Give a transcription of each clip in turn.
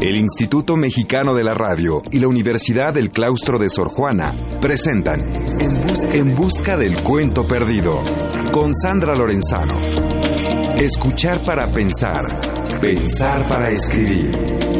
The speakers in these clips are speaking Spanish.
El Instituto Mexicano de la Radio y la Universidad del Claustro de Sor Juana presentan En, en Busca del Cuento Perdido con Sandra Lorenzano. Escuchar para pensar, pensar para escribir.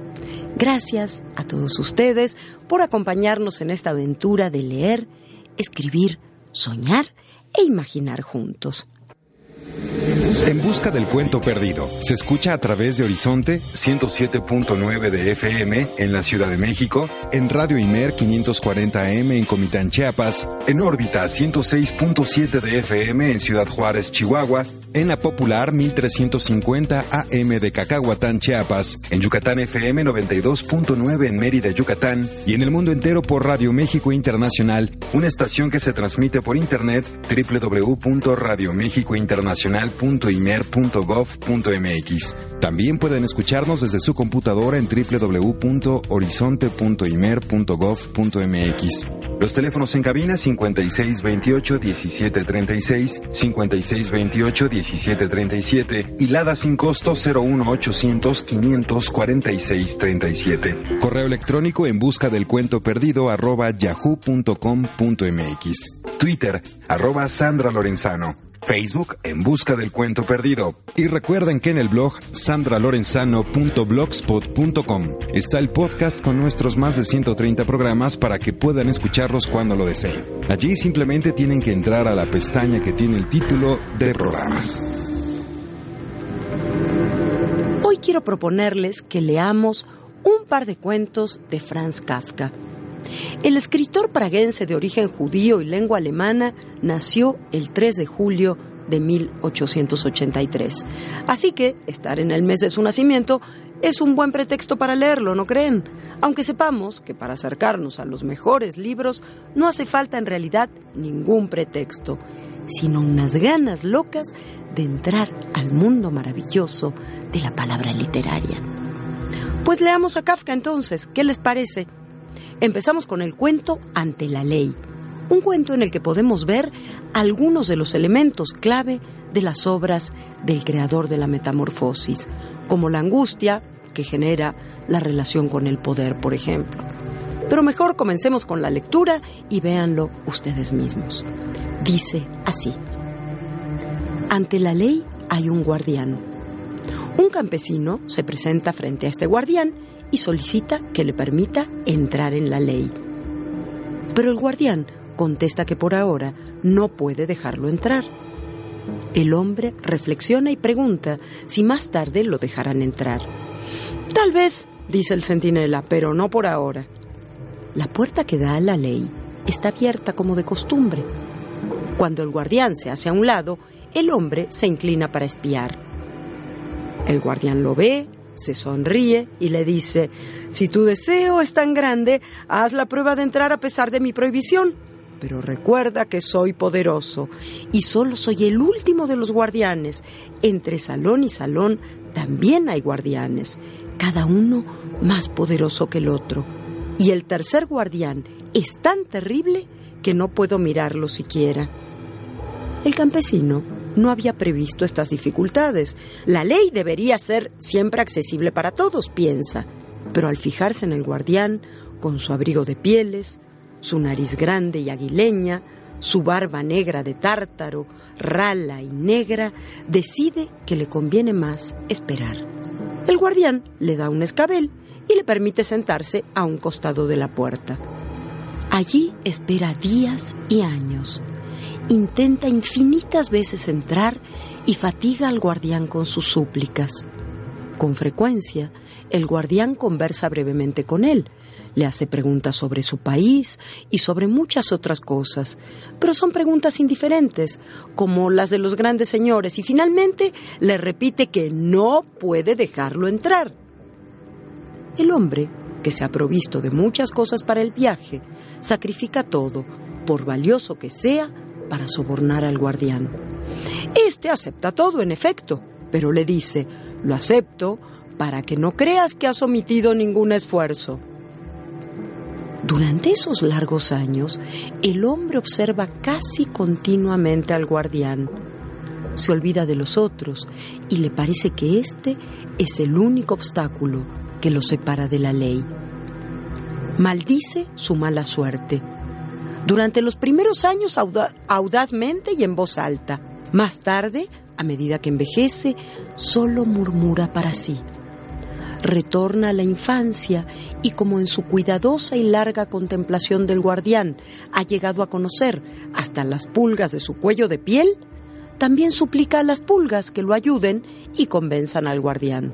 Gracias a todos ustedes por acompañarnos en esta aventura de leer, escribir, soñar e imaginar juntos. En Busca del Cuento Perdido se escucha a través de Horizonte 107.9 de FM en la Ciudad de México, en Radio Imer 540M en Comitán, Chiapas, en órbita 106.7 de FM en Ciudad Juárez, Chihuahua, en la Popular 1350 AM de Cacahuatán, Chiapas, en Yucatán FM 92.9 en Mérida, Yucatán, y en el mundo entero por Radio México Internacional, una estación que se transmite por internet www.radiomexicointernacional.imer.gov.mx. También pueden escucharnos desde su computadora en www.horizonte.imer.gov.mx. Los teléfonos en cabina 5628 1736, 5628 1737 y Lada sin costo 01800 546 37. Correo electrónico en busca del cuento perdido arroba yahoo.com.mx. Twitter arroba Sandra Lorenzano. Facebook en busca del cuento perdido. Y recuerden que en el blog sandralorenzano.blogspot.com está el podcast con nuestros más de 130 programas para que puedan escucharlos cuando lo deseen. Allí simplemente tienen que entrar a la pestaña que tiene el título de programas. Hoy quiero proponerles que leamos un par de cuentos de Franz Kafka. El escritor praguense de origen judío y lengua alemana nació el 3 de julio de 1883. Así que estar en el mes de su nacimiento es un buen pretexto para leerlo, ¿no creen? Aunque sepamos que para acercarnos a los mejores libros no hace falta en realidad ningún pretexto, sino unas ganas locas de entrar al mundo maravilloso de la palabra literaria. Pues leamos a Kafka entonces, ¿qué les parece? Empezamos con el cuento Ante la Ley, un cuento en el que podemos ver algunos de los elementos clave de las obras del creador de la metamorfosis, como la angustia que genera la relación con el poder, por ejemplo. Pero mejor comencemos con la lectura y véanlo ustedes mismos. Dice así. Ante la ley hay un guardián. Un campesino se presenta frente a este guardián y solicita que le permita entrar en la ley. Pero el guardián contesta que por ahora no puede dejarlo entrar. El hombre reflexiona y pregunta si más tarde lo dejarán entrar. Tal vez, dice el centinela, pero no por ahora. La puerta que da a la ley está abierta como de costumbre. Cuando el guardián se hace a un lado, el hombre se inclina para espiar. El guardián lo ve, se sonríe y le dice, si tu deseo es tan grande, haz la prueba de entrar a pesar de mi prohibición. Pero recuerda que soy poderoso y solo soy el último de los guardianes. Entre salón y salón también hay guardianes, cada uno más poderoso que el otro. Y el tercer guardián es tan terrible que no puedo mirarlo siquiera. El campesino no había previsto estas dificultades. La ley debería ser siempre accesible para todos, piensa. Pero al fijarse en el guardián, con su abrigo de pieles, su nariz grande y aguileña, su barba negra de tártaro, rala y negra, decide que le conviene más esperar. El guardián le da un escabel y le permite sentarse a un costado de la puerta. Allí espera días y años intenta infinitas veces entrar y fatiga al guardián con sus súplicas. Con frecuencia, el guardián conversa brevemente con él, le hace preguntas sobre su país y sobre muchas otras cosas, pero son preguntas indiferentes, como las de los grandes señores, y finalmente le repite que no puede dejarlo entrar. El hombre, que se ha provisto de muchas cosas para el viaje, sacrifica todo, por valioso que sea, para sobornar al guardián. Este acepta todo, en efecto, pero le dice, lo acepto para que no creas que has omitido ningún esfuerzo. Durante esos largos años, el hombre observa casi continuamente al guardián. Se olvida de los otros y le parece que este es el único obstáculo que lo separa de la ley. Maldice su mala suerte durante los primeros años audazmente y en voz alta. Más tarde, a medida que envejece, solo murmura para sí. Retorna a la infancia y como en su cuidadosa y larga contemplación del guardián ha llegado a conocer hasta las pulgas de su cuello de piel, también suplica a las pulgas que lo ayuden y convenzan al guardián.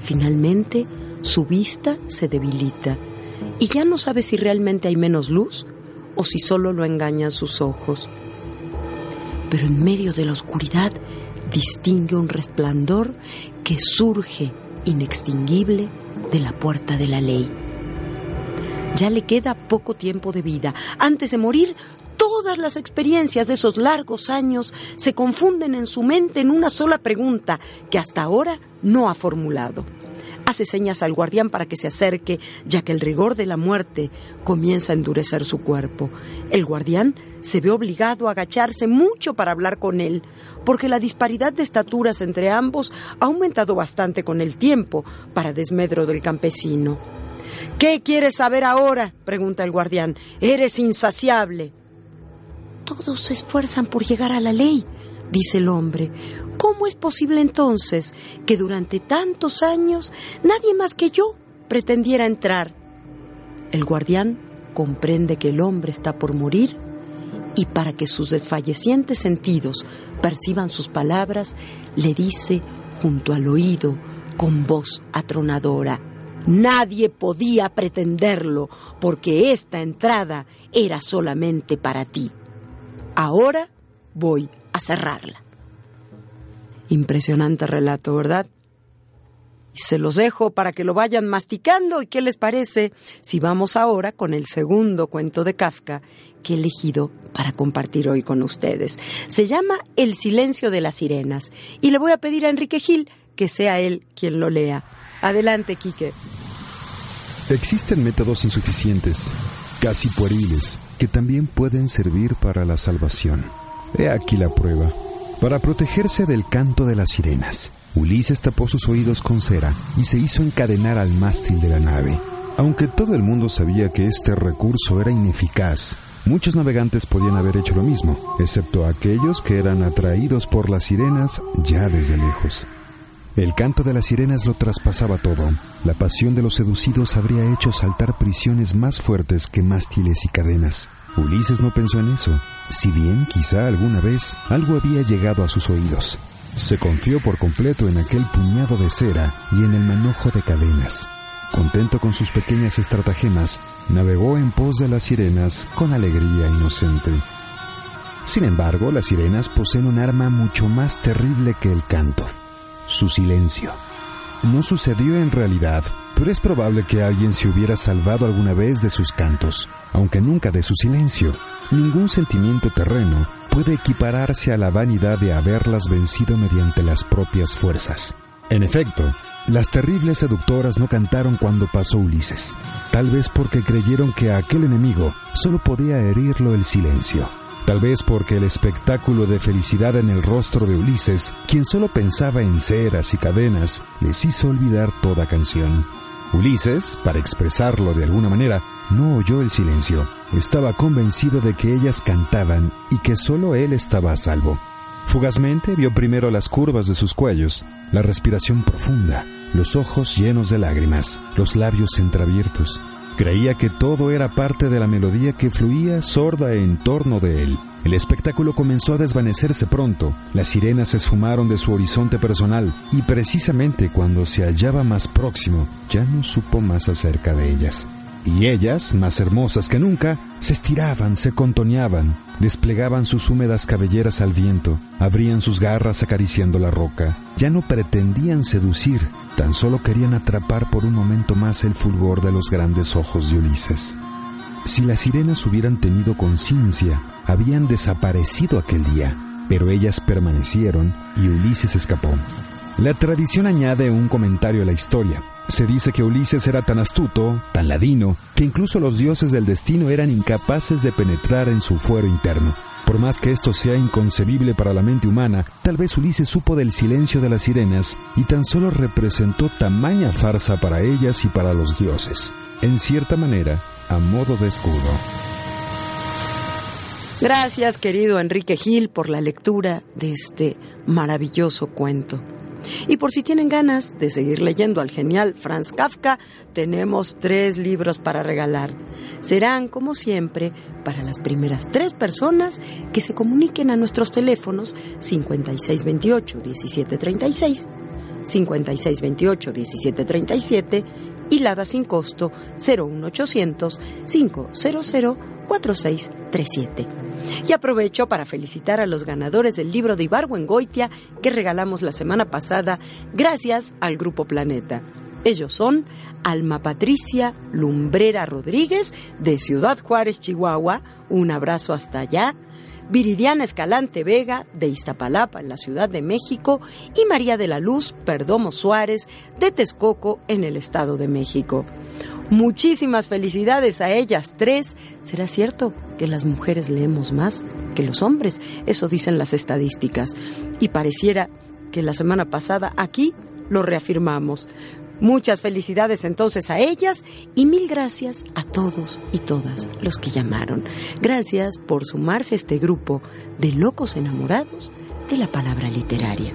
Finalmente, su vista se debilita y ya no sabe si realmente hay menos luz o si solo lo engañan sus ojos. Pero en medio de la oscuridad distingue un resplandor que surge inextinguible de la puerta de la ley. Ya le queda poco tiempo de vida. Antes de morir, todas las experiencias de esos largos años se confunden en su mente en una sola pregunta que hasta ahora no ha formulado hace señas al guardián para que se acerque, ya que el rigor de la muerte comienza a endurecer su cuerpo. El guardián se ve obligado a agacharse mucho para hablar con él, porque la disparidad de estaturas entre ambos ha aumentado bastante con el tiempo, para desmedro del campesino. ¿Qué quieres saber ahora? pregunta el guardián. Eres insaciable. Todos se esfuerzan por llegar a la ley, dice el hombre. ¿Cómo es posible entonces que durante tantos años nadie más que yo pretendiera entrar? El guardián comprende que el hombre está por morir y para que sus desfallecientes sentidos perciban sus palabras, le dice junto al oído con voz atronadora, Nadie podía pretenderlo porque esta entrada era solamente para ti. Ahora voy a cerrarla. Impresionante relato, ¿verdad? Se los dejo para que lo vayan masticando y qué les parece si vamos ahora con el segundo cuento de Kafka que he elegido para compartir hoy con ustedes. Se llama El silencio de las sirenas y le voy a pedir a Enrique Gil que sea él quien lo lea. Adelante, Quique. Existen métodos insuficientes, casi pueriles, que también pueden servir para la salvación. He aquí la prueba. Para protegerse del canto de las sirenas, Ulises tapó sus oídos con cera y se hizo encadenar al mástil de la nave. Aunque todo el mundo sabía que este recurso era ineficaz, muchos navegantes podían haber hecho lo mismo, excepto aquellos que eran atraídos por las sirenas ya desde lejos. El canto de las sirenas lo traspasaba todo. La pasión de los seducidos habría hecho saltar prisiones más fuertes que mástiles y cadenas. Ulises no pensó en eso, si bien quizá alguna vez algo había llegado a sus oídos. Se confió por completo en aquel puñado de cera y en el manojo de cadenas. Contento con sus pequeñas estratagemas, navegó en pos de las sirenas con alegría inocente. Sin embargo, las sirenas poseen un arma mucho más terrible que el canto, su silencio. no sucedió en realidad, pero es probable que alguien se hubiera salvado alguna vez de sus cantos, aunque nunca de su silencio. Ningún sentimiento terreno puede equipararse a la vanidad de haberlas vencido mediante las propias fuerzas. En efecto, las terribles seductoras no cantaron cuando pasó Ulises, tal vez porque creyeron que a aquel enemigo solo podía herirlo el silencio. Tal vez porque el espectáculo de felicidad en el rostro de Ulises, quien solo pensaba en ceras y cadenas, les hizo olvidar toda canción. Ulises, para expresarlo de alguna manera, no oyó el silencio. Estaba convencido de que ellas cantaban y que solo él estaba a salvo. Fugazmente vio primero las curvas de sus cuellos, la respiración profunda, los ojos llenos de lágrimas, los labios entreabiertos. Creía que todo era parte de la melodía que fluía sorda en torno de él. El espectáculo comenzó a desvanecerse pronto, las sirenas se esfumaron de su horizonte personal y precisamente cuando se hallaba más próximo ya no supo más acerca de ellas y ellas, más hermosas que nunca, se estiraban, se contoneaban, desplegaban sus húmedas cabelleras al viento, abrían sus garras acariciando la roca. Ya no pretendían seducir, tan solo querían atrapar por un momento más el fulgor de los grandes ojos de Ulises. Si las sirenas hubieran tenido conciencia, habían desaparecido aquel día, pero ellas permanecieron y Ulises escapó. La tradición añade un comentario a la historia. Se dice que Ulises era tan astuto, tan ladino, que incluso los dioses del destino eran incapaces de penetrar en su fuero interno. Por más que esto sea inconcebible para la mente humana, tal vez Ulises supo del silencio de las sirenas y tan solo representó tamaña farsa para ellas y para los dioses, en cierta manera, a modo de escudo. Gracias, querido Enrique Gil, por la lectura de este maravilloso cuento. Y por si tienen ganas de seguir leyendo al genial Franz Kafka, tenemos tres libros para regalar. Serán, como siempre, para las primeras tres personas que se comuniquen a nuestros teléfonos 5628-1736, 5628-1737 y Lada sin costo 01800 500 4637. Y aprovecho para felicitar a los ganadores del libro de Goitia que regalamos la semana pasada gracias al Grupo Planeta. Ellos son Alma Patricia Lumbrera Rodríguez de Ciudad Juárez, Chihuahua. Un abrazo hasta allá. Viridiana Escalante Vega de Iztapalapa en la Ciudad de México y María de la Luz Perdomo Suárez de Texcoco en el Estado de México. Muchísimas felicidades a ellas tres. ¿Será cierto que las mujeres leemos más que los hombres? Eso dicen las estadísticas. Y pareciera que la semana pasada aquí lo reafirmamos. Muchas felicidades entonces a ellas y mil gracias a todos y todas los que llamaron. Gracias por sumarse a este grupo de locos enamorados de la palabra literaria.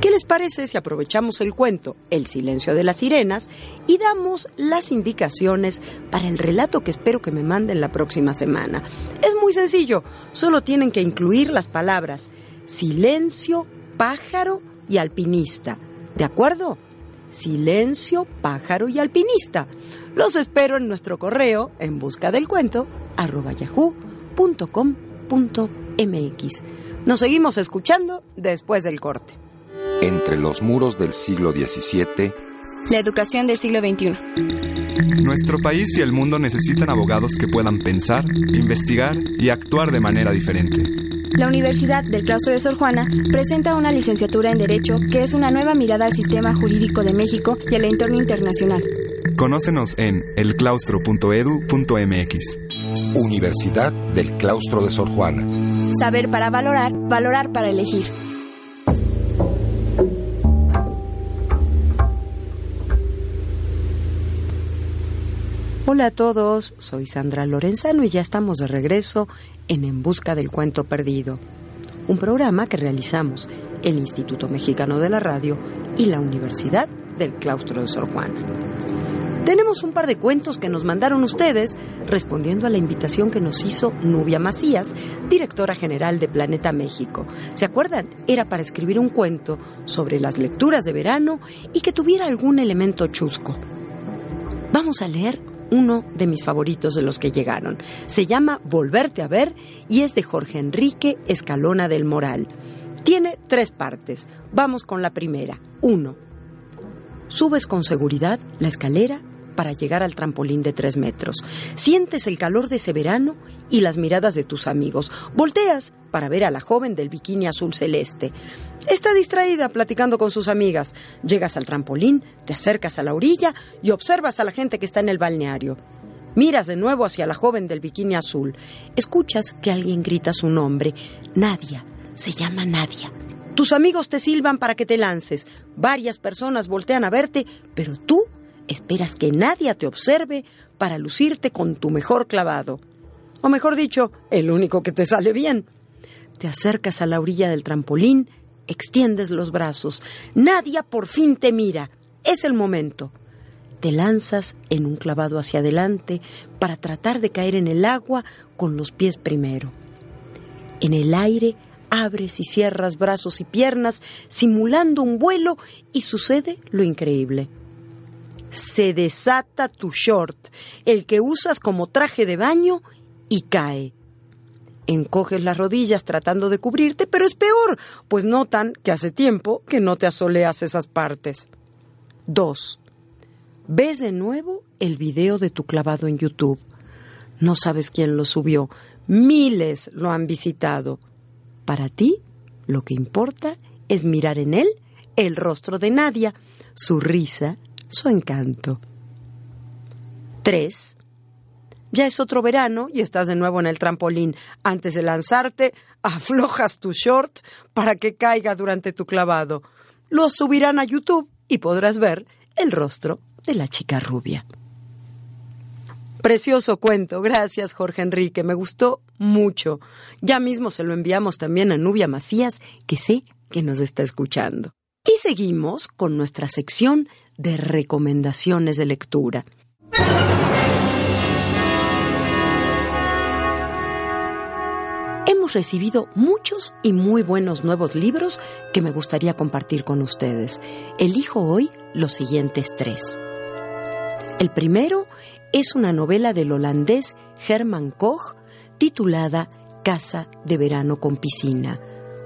¿Qué les parece si aprovechamos el cuento El silencio de las sirenas y damos las indicaciones para el relato que espero que me manden la próxima semana? Es muy sencillo, solo tienen que incluir las palabras silencio, pájaro y alpinista. ¿De acuerdo? Silencio, pájaro y alpinista. Los espero en nuestro correo en busca del cuento arroba yahoo.com.mx. Nos seguimos escuchando después del corte entre los muros del siglo XVII, la educación del siglo XXI. Nuestro país y el mundo necesitan abogados que puedan pensar, investigar y actuar de manera diferente. La Universidad del Claustro de Sor Juana presenta una licenciatura en Derecho que es una nueva mirada al sistema jurídico de México y al entorno internacional. Conócenos en elclaustro.edu.mx. Universidad del Claustro de Sor Juana. Saber para valorar, valorar para elegir. Hola a todos, soy Sandra Lorenzano y ya estamos de regreso en En Busca del Cuento Perdido, un programa que realizamos el Instituto Mexicano de la Radio y la Universidad del Claustro de Sor Juana. Tenemos un par de cuentos que nos mandaron ustedes respondiendo a la invitación que nos hizo Nubia Macías, directora general de Planeta México. ¿Se acuerdan? Era para escribir un cuento sobre las lecturas de verano y que tuviera algún elemento chusco. Vamos a leer uno de mis favoritos de los que llegaron. Se llama Volverte a ver y es de Jorge Enrique Escalona del Moral. Tiene tres partes. Vamos con la primera. Uno. Subes con seguridad la escalera para llegar al trampolín de tres metros. Sientes el calor de ese verano y las miradas de tus amigos. Volteas para ver a la joven del bikini azul celeste. Está distraída platicando con sus amigas. Llegas al trampolín, te acercas a la orilla y observas a la gente que está en el balneario. Miras de nuevo hacia la joven del bikini azul. Escuchas que alguien grita su nombre. Nadia. Se llama Nadia. Tus amigos te silban para que te lances. Varias personas voltean a verte, pero tú esperas que nadie te observe para lucirte con tu mejor clavado. O mejor dicho, el único que te sale bien. Te acercas a la orilla del trampolín, extiendes los brazos. Nadia por fin te mira. Es el momento. Te lanzas en un clavado hacia adelante para tratar de caer en el agua con los pies primero. En el aire abres y cierras brazos y piernas simulando un vuelo y sucede lo increíble. Se desata tu short, el que usas como traje de baño, y cae. Encoges las rodillas tratando de cubrirte, pero es peor, pues notan que hace tiempo que no te asoleas esas partes. 2. Ves de nuevo el video de tu clavado en YouTube. No sabes quién lo subió. Miles lo han visitado. Para ti, lo que importa es mirar en él el rostro de Nadia, su risa, su encanto. 3. Ya es otro verano y estás de nuevo en el trampolín. Antes de lanzarte, aflojas tu short para que caiga durante tu clavado. Lo subirán a YouTube y podrás ver el rostro de la chica rubia. Precioso cuento, gracias Jorge Enrique, me gustó mucho. Ya mismo se lo enviamos también a Nubia Macías, que sé que nos está escuchando. Y seguimos con nuestra sección de recomendaciones de lectura. Recibido muchos y muy buenos nuevos libros que me gustaría compartir con ustedes. Elijo hoy los siguientes tres. El primero es una novela del holandés Herman Koch titulada Casa de Verano con Piscina.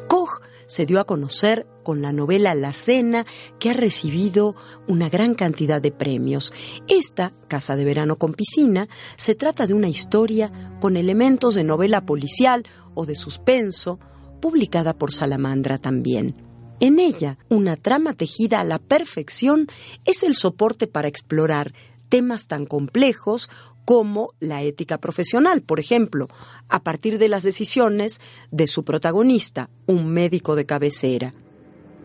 Koch se dio a conocer con la novela La Cena, que ha recibido una gran cantidad de premios. Esta, Casa de Verano con Piscina, se trata de una historia con elementos de novela policial o de suspenso, publicada por Salamandra también. En ella, una trama tejida a la perfección es el soporte para explorar temas tan complejos como la ética profesional, por ejemplo, a partir de las decisiones de su protagonista, un médico de cabecera.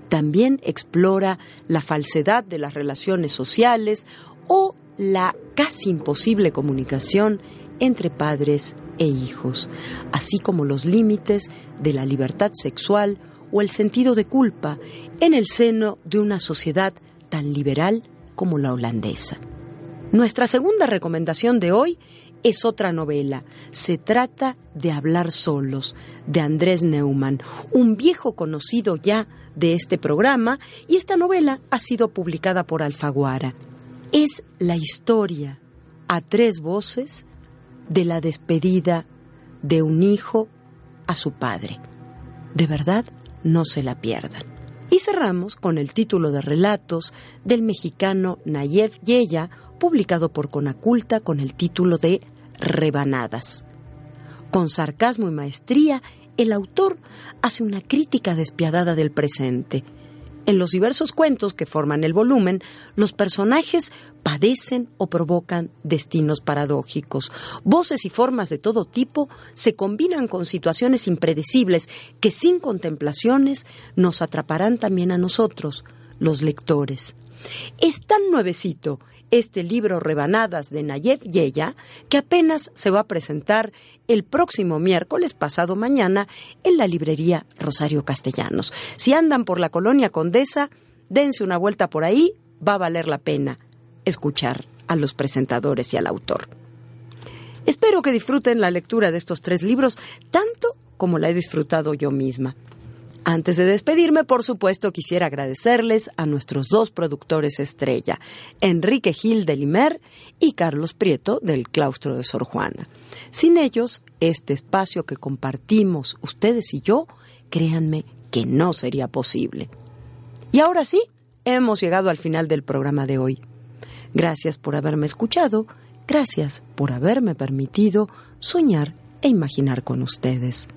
También explora la falsedad de las relaciones sociales o la casi imposible comunicación entre padres e hijos, así como los límites de la libertad sexual o el sentido de culpa en el seno de una sociedad tan liberal como la holandesa. Nuestra segunda recomendación de hoy es otra novela. Se trata de Hablar Solos, de Andrés Neumann, un viejo conocido ya de este programa, y esta novela ha sido publicada por Alfaguara. Es la historia a tres voces de la despedida de un hijo a su padre. De verdad, no se la pierdan. Y cerramos con el título de relatos del mexicano Nayef Yeya, publicado por Conaculta con el título de Rebanadas. Con sarcasmo y maestría, el autor hace una crítica despiadada del presente. En los diversos cuentos que forman el volumen, los personajes padecen o provocan destinos paradójicos. Voces y formas de todo tipo se combinan con situaciones impredecibles que sin contemplaciones nos atraparán también a nosotros, los lectores. Es tan nuevecito este libro Rebanadas de Nayef Yeya, que apenas se va a presentar el próximo miércoles pasado mañana en la librería Rosario Castellanos. Si andan por la colonia Condesa, dense una vuelta por ahí, va a valer la pena escuchar a los presentadores y al autor. Espero que disfruten la lectura de estos tres libros tanto como la he disfrutado yo misma. Antes de despedirme, por supuesto, quisiera agradecerles a nuestros dos productores estrella, Enrique Gil de Limer y Carlos Prieto del Claustro de Sor Juana. Sin ellos, este espacio que compartimos ustedes y yo, créanme que no sería posible. Y ahora sí, hemos llegado al final del programa de hoy. Gracias por haberme escuchado, gracias por haberme permitido soñar e imaginar con ustedes.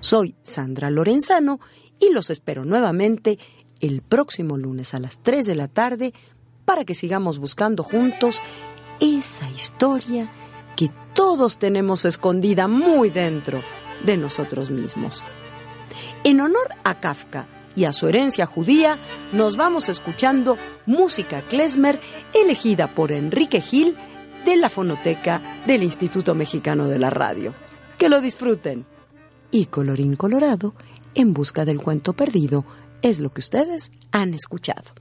Soy Sandra Lorenzano y los espero nuevamente el próximo lunes a las 3 de la tarde para que sigamos buscando juntos esa historia que todos tenemos escondida muy dentro de nosotros mismos. En honor a Kafka y a su herencia judía, nos vamos escuchando música klezmer elegida por Enrique Gil de la fonoteca del Instituto Mexicano de la Radio. Que lo disfruten. Y colorín colorado, en busca del cuento perdido, es lo que ustedes han escuchado.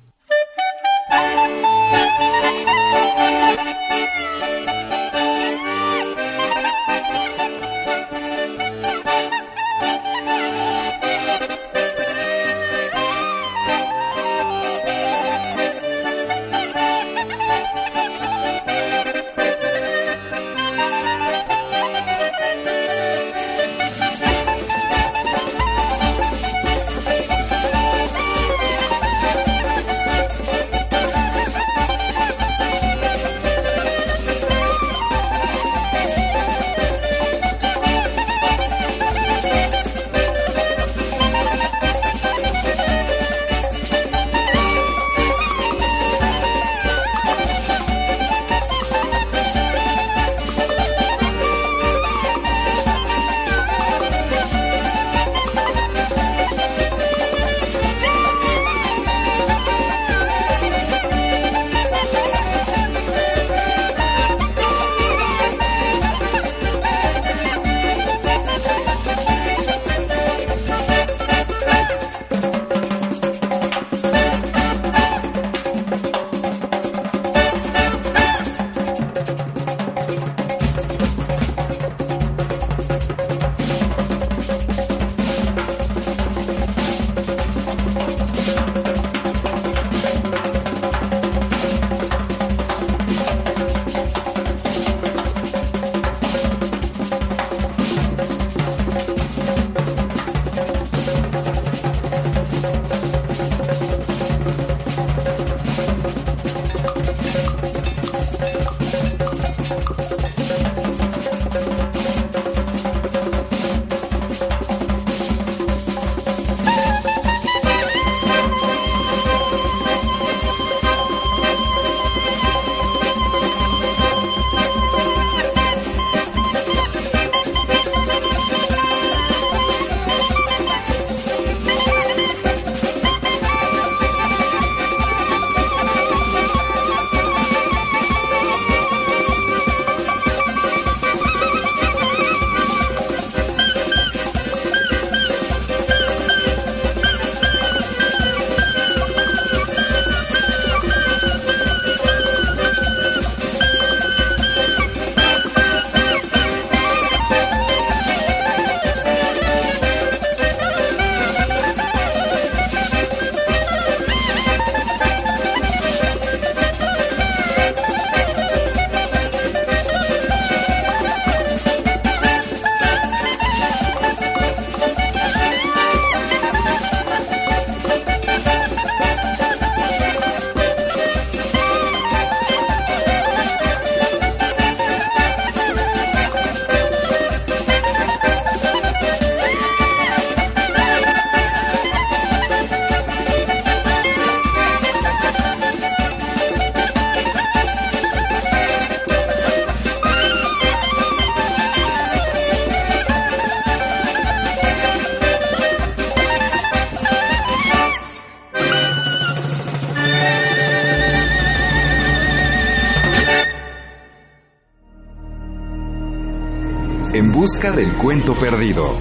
Busca del cuento perdido.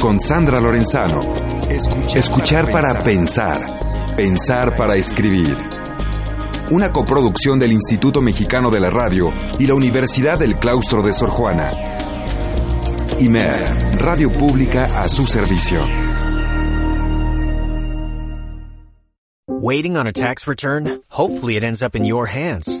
Con Sandra Lorenzano. Escuchar, para pensar. Pensar para escribir. Una coproducción del Instituto Mexicano de la Radio y la Universidad del Claustro de Sor Juana. IMER, Radio Pública a su servicio. Waiting on a tax return? Hopefully it ends up in your hands.